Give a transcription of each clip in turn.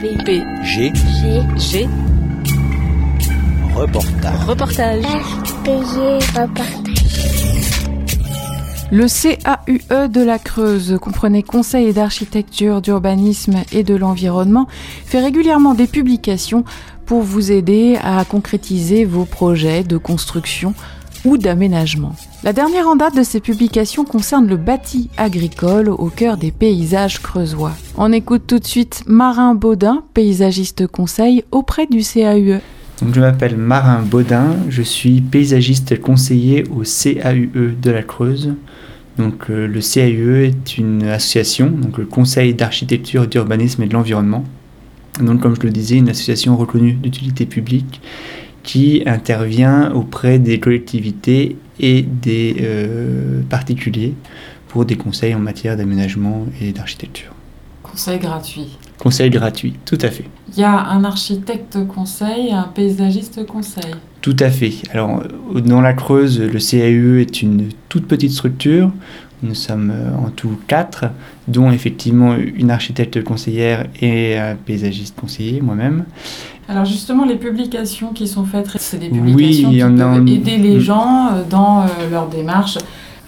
P. P. G. G. G. Reportage. Reportage. reportage. Le CAUE de la Creuse, comprenez Conseil d'architecture, d'urbanisme et de l'environnement, fait régulièrement des publications pour vous aider à concrétiser vos projets de construction ou d'aménagement. La dernière en date de ces publications concerne le bâti agricole au cœur des paysages creusois. On écoute tout de suite Marin Baudin, paysagiste conseil auprès du CAUE. je m'appelle Marin Baudin, je suis paysagiste conseiller au CAUE de la Creuse. Donc, euh, le CAUE est une association, donc le Conseil d'architecture, d'urbanisme et de l'environnement. Donc, comme je le disais, une association reconnue d'utilité publique qui intervient auprès des collectivités et des euh, particuliers pour des conseils en matière d'aménagement et d'architecture. Conseil gratuit. Conseil gratuit, tout à fait. Il y a un architecte conseil et un paysagiste conseil. Tout à fait. Alors, euh, dans la Creuse, le CAE est une toute petite structure. Nous sommes euh, en tout quatre, dont effectivement une architecte conseillère et un paysagiste conseiller, moi-même. Alors justement, les publications qui sont faites, c'est des publications qui peuvent aider les gens euh, dans euh, leur démarche.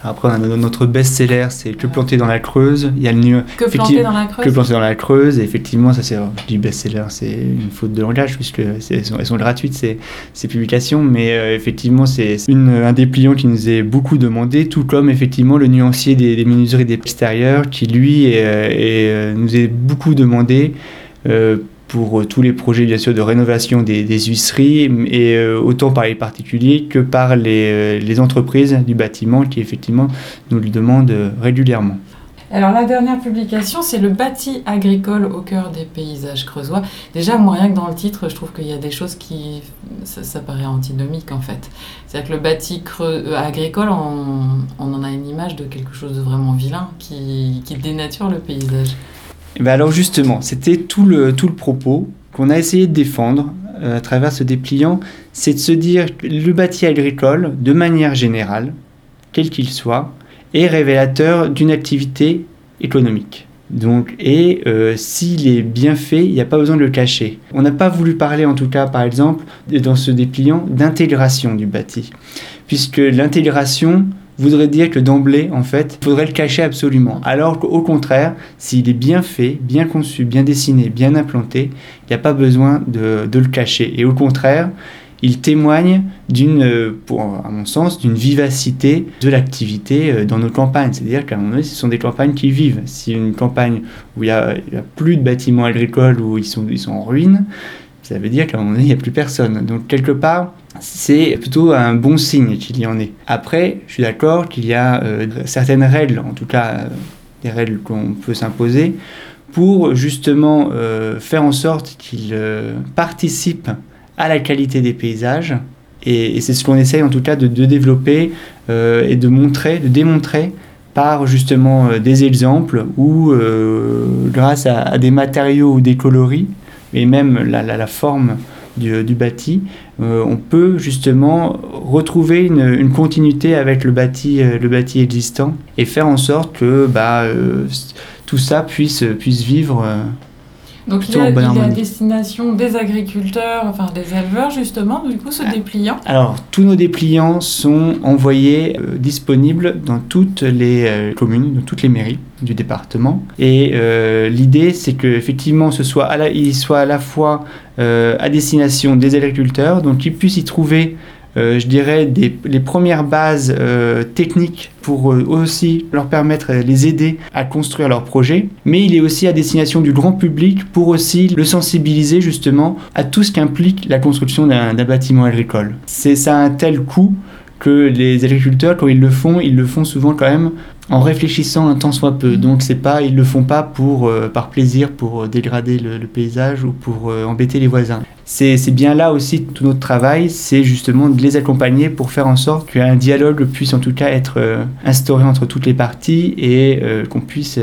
Après, notre best-seller, c'est Que planter dans la Creuse. Il y a le Que planter dans la Creuse. Que planter dans la Creuse. Et effectivement, ça c'est, je dis best-seller, c'est une faute de langage puisque elles sont, elles sont gratuites ces, ces publications. Mais euh, effectivement, c'est un des pliants qui nous est beaucoup demandé, tout comme effectivement le nuancier des, des menuiseries des extérieurs qui lui est, nous est beaucoup demandé pour euh, tous les projets bien sûr de rénovation des, huisseries et euh, autant par les particuliers que par les, euh, les, entreprises du bâtiment qui effectivement nous le demandent régulièrement. Alors la dernière publication, c'est le bâti agricole au cœur des paysages creusois. Déjà, moi rien que dans le titre, je trouve qu'il y a des choses qui... Ça, paraît antinomique en fait. C'est-à-dire que le bâti agricole, on, en a une image de quelque chose de vraiment vilain qui dénature le paysage. Eh ben alors justement, c'était tout le, propos qu'on a essayé de défendre euh, à travers ce dépliant, c'est de se dire que le bâti agricole, de manière générale, quel qu'il soit, est révélateur d'une activité économique. Donc, et euh, s'il est bien fait, il n'y a pas besoin de le cacher. On n'a pas voulu parler, en tout cas, par exemple, dans ce dépliant, d'intégration du bâti, puisque l'intégration, voudrait dire que d'emblée, en fait, il faudrait le cacher absolument. Alors qu'au contraire, s'il est bien fait, bien conçu, bien dessiné, bien implanté, il n'y a pas besoin de, le cacher. Et au contraire, il témoigne d'une, à mon sens, d'une vivacité de l'activité euh, dans nos campagnes. C'est-à-dire qu'à un moment donné, ce sont des campagnes qui vivent. Si une campagne où il n'y a, plus de bâtiments agricoles, où ils sont, ils sont en ruine, ça veut dire qu'à un moment donné, il n'y a plus personne. Donc quelque part, c'est plutôt un bon signe qu'il y en ait. Après, je suis d'accord qu'il y a euh, certaines règles, en tout cas euh, des règles qu'on peut s'imposer, pour justement euh, faire en sorte qu'ils participent à la qualité des paysages. Et, c'est ce qu'on essaye en tout cas de, développer et de montrer, de démontrer par justement des exemples où, grâce à, des matériaux ou des coloris, et même la forme du, bâti, euh, on peut justement retrouver une, continuité avec le bâti, euh, le bâti existant et faire en sorte que bah, euh, tout ça puisse vivre donc il a, a destination des agriculteurs, enfin des éleveurs justement, du coup ce dépliant. Alors tous nos dépliants sont envoyés euh, disponibles dans toutes les euh, communes, dans toutes les mairies du département. Et euh, l'idée c'est qu'effectivement ce soit à la, il soit à la fois à destination des agriculteurs, donc qu'ils puissent y trouver euh, je dirais, les premières bases euh, techniques pour euh, aussi leur permettre, les aider à construire leur projet. Mais il est aussi à destination du grand public pour aussi le sensibiliser justement à tout ce qu'implique la construction d'un bâtiment agricole. C'est ça un tel coût que les agriculteurs, quand ils le font, ils le font souvent quand même en réfléchissant un temps soit peu. Donc c'est pas, ils le font pas pour euh, par plaisir pour euh, dégrader le, paysage ou pour euh, embêter les voisins. C'est bien là aussi tout notre travail, c'est justement de les accompagner pour faire en sorte qu'un dialogue puisse en tout cas être instauré entre toutes les parties et qu'on puisse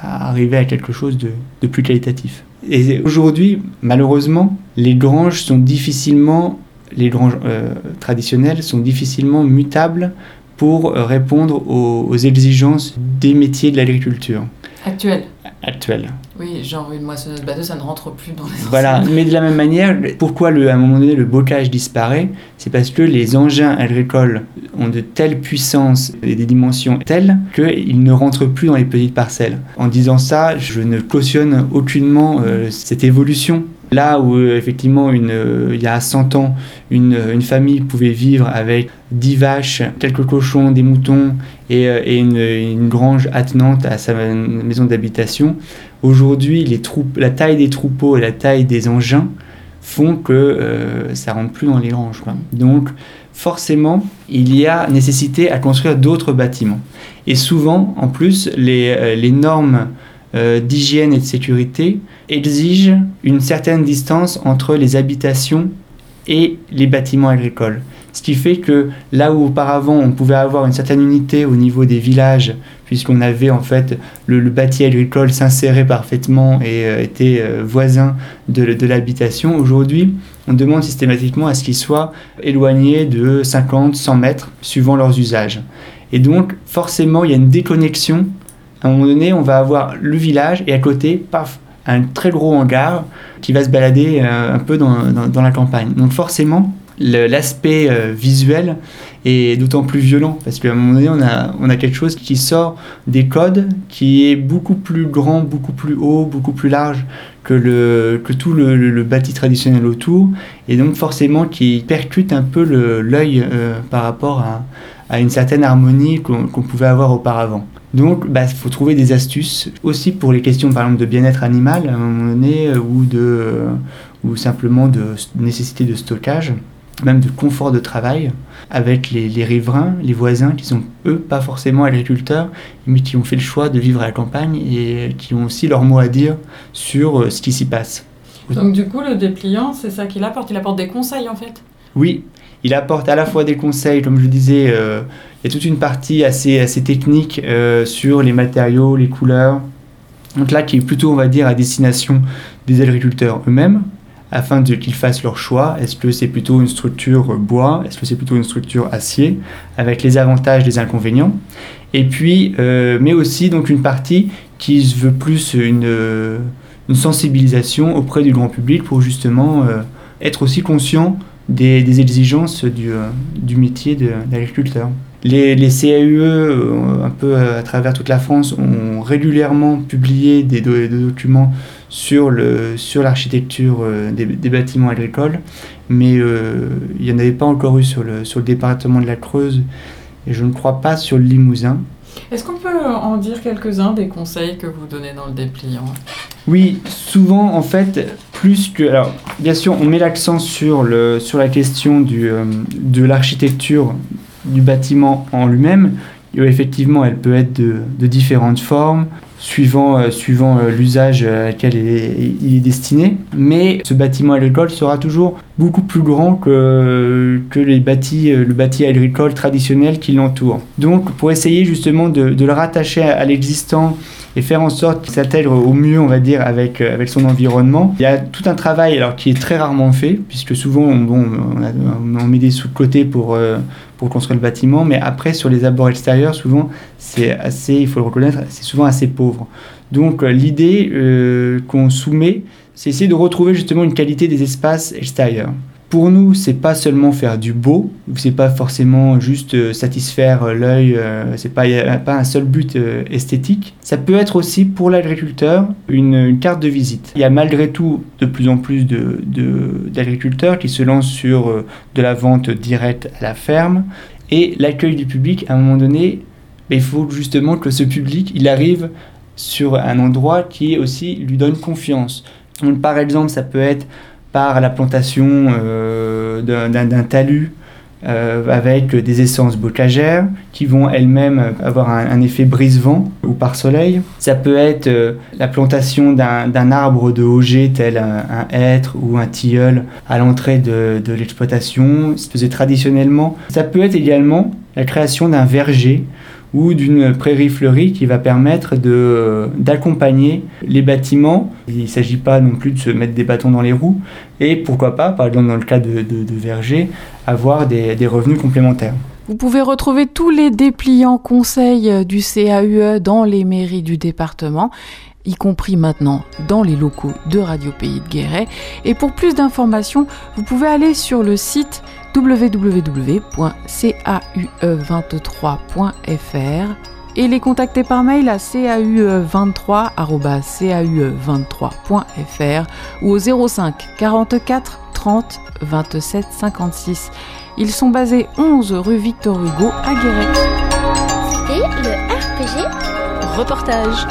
arriver à quelque chose de, de plus qualitatif. Et aujourd'hui, malheureusement, les granges sont difficilement les granges traditionnelles sont difficilement mutables pour répondre aux, exigences des métiers de l'agriculture. Actuels. actuelle. Oui, genre une moissonneuse batteuse, ça ne rentre plus dans les Voilà, mais de la même manière, pourquoi le, à un moment donné le bocage disparaît C'est parce que les engins agricoles ont de telles puissances et des dimensions telles qu'ils ne rentrent plus dans les petites parcelles. En disant ça, je ne cautionne aucunement euh, cette évolution Là où euh, effectivement euh, il y a 100 ans, une, une, famille pouvait vivre avec 10 vaches, quelques cochons, des moutons et, euh, une, grange attenante à sa maison d'habitation, aujourd'hui la taille des troupeaux et la taille des engins font que euh, ça rentre plus dans les granges. Donc forcément, il y a nécessité à construire d'autres bâtiments. Et souvent, en plus, les normes euh, d'hygiène et de sécurité exige une certaine distance entre les habitations et les bâtiments agricoles. Ce qui fait que là où auparavant on pouvait avoir une certaine unité au niveau des villages, puisqu'on avait en fait le, bâti agricole s'insérait parfaitement et euh, était euh, voisin de, de l'habitation, aujourd'hui on demande systématiquement à ce qu'ils soient éloignés de 50, 100 mètres suivant leurs usages. Et donc forcément il y a une déconnexion à un moment donné, on va avoir le village et à côté, paf, un très gros hangar qui va se balader euh, un peu dans, dans, la campagne. Donc forcément, l'aspect euh, visuel est d'autant plus violent parce qu'à un moment donné, on a, on a quelque chose qui sort des codes, qui est beaucoup plus grand, beaucoup plus haut, beaucoup plus large que, le, que tout le, le, bâti traditionnel autour, et donc forcément qui percute un peu l'œil euh, par rapport à, à, une certaine harmonie qu'on pouvait avoir auparavant. Donc, il bah, faut trouver des astuces aussi pour les questions, par exemple, de bien-être animal à un moment donné, euh, ou, de, euh, ou simplement de nécessité de stockage, même de confort de travail, avec les, les, riverains, les voisins qui sont, eux, pas forcément agriculteurs, mais qui ont fait le choix de vivre à la campagne et qui ont aussi leur mot à dire sur euh, ce qui s'y passe. Donc, du coup, le dépliant, c'est ça qu'il apporte Il apporte des conseils, en fait Oui, il apporte à la fois des conseils, comme je le disais, euh, il y a toute une partie assez, assez technique euh, sur les matériaux, les couleurs. Donc là, qui est plutôt, on va dire, à destination des agriculteurs eux-mêmes, afin qu'ils fassent leur choix. Est-ce que c'est plutôt une structure bois? Est-ce que c'est plutôt une structure acier? Avec les avantages les inconvénients. Et puis, euh, mais aussi donc une partie qui veut plus une, une sensibilisation auprès du grand public pour justement être aussi conscient des, exigences du, euh, du métier d'agriculteur. Les, les, CAUE, euh, un peu à travers toute la France, ont régulièrement publié des, documents sur l'architecture sur euh, des, des, bâtiments agricoles, mais il n'y en avait pas encore eu sur le, sur le département de la Creuse et je ne crois pas sur le Limousin. Est-ce qu'on peut en dire quelques-uns des conseils que vous donnez dans le dépliant? Oui, souvent en fait, Alors, bien sûr, on met l'accent sur, la question euh, de l'architecture du bâtiment en lui-même. Effectivement, elle peut être de, différentes formes, suivant, euh, euh, l'usage à lequel il est, destiné. Mais ce bâtiment agricole sera toujours beaucoup plus grand que, les bâtis, le bâti agricole traditionnel qui l'entoure. Donc, pour essayer justement de, le rattacher à l'existant et faire en sorte qu'il s'intègre au mieux, on va dire, avec, euh, avec son environnement. Il y a tout un travail alors, qui est très rarement fait, puisque souvent bon, on, met des sous de côté pour, euh, pour construire le bâtiment, mais après, sur les abords extérieurs, souvent, c'est assez, il faut le reconnaître, c'est souvent assez pauvre. Donc, euh, l'idée qu'on soumet, c'est essayer de retrouver justement une qualité des espaces extérieurs pour nous, c'est pas seulement faire du beau, c'est pas forcément juste euh, satisfaire euh, l'œil, euh, c'est pas, pas un seul but esthétique. Ça peut être aussi pour l'agriculteur une, carte de visite. Il y a malgré tout de plus en plus d'agriculteurs de, qui se lancent sur de la vente directe à la ferme et l'accueil du public, à un moment donné, ben, il faut justement que ce public, il arrive sur un endroit qui aussi lui donne confiance. Donc, par exemple, ça peut être par la plantation euh, d'un talus euh, avec des essences bocagères qui vont elles-mêmes avoir un, effet brise-vent ou par soleil. Ça peut être euh, la plantation d'un arbre de Auger tel un, hêtre ou un tilleul à l'entrée de, l'exploitation. Se faisait traditionnellement. Ça peut être également la création d'un verger ou d'une prairie fleurie qui va permettre d'accompagner les bâtiments. Il ne s'agit pas non plus de se mettre des bâtons dans les roues et pourquoi pas, par exemple dans le cas de, de, verger, avoir des, des revenus complémentaires. Vous pouvez retrouver tous les dépliants conseils du CAUE dans les mairies du département y compris maintenant dans les locaux de Radio Pays de Guéret. Et pour plus d'informations, vous pouvez aller sur le site www.caue23.fr et les contacter par mail à caue23.caue23.fr ou au 05 44 30 27 56. Ils sont basés 11 rue Victor Hugo à Guéret. C'était le RPG reportage.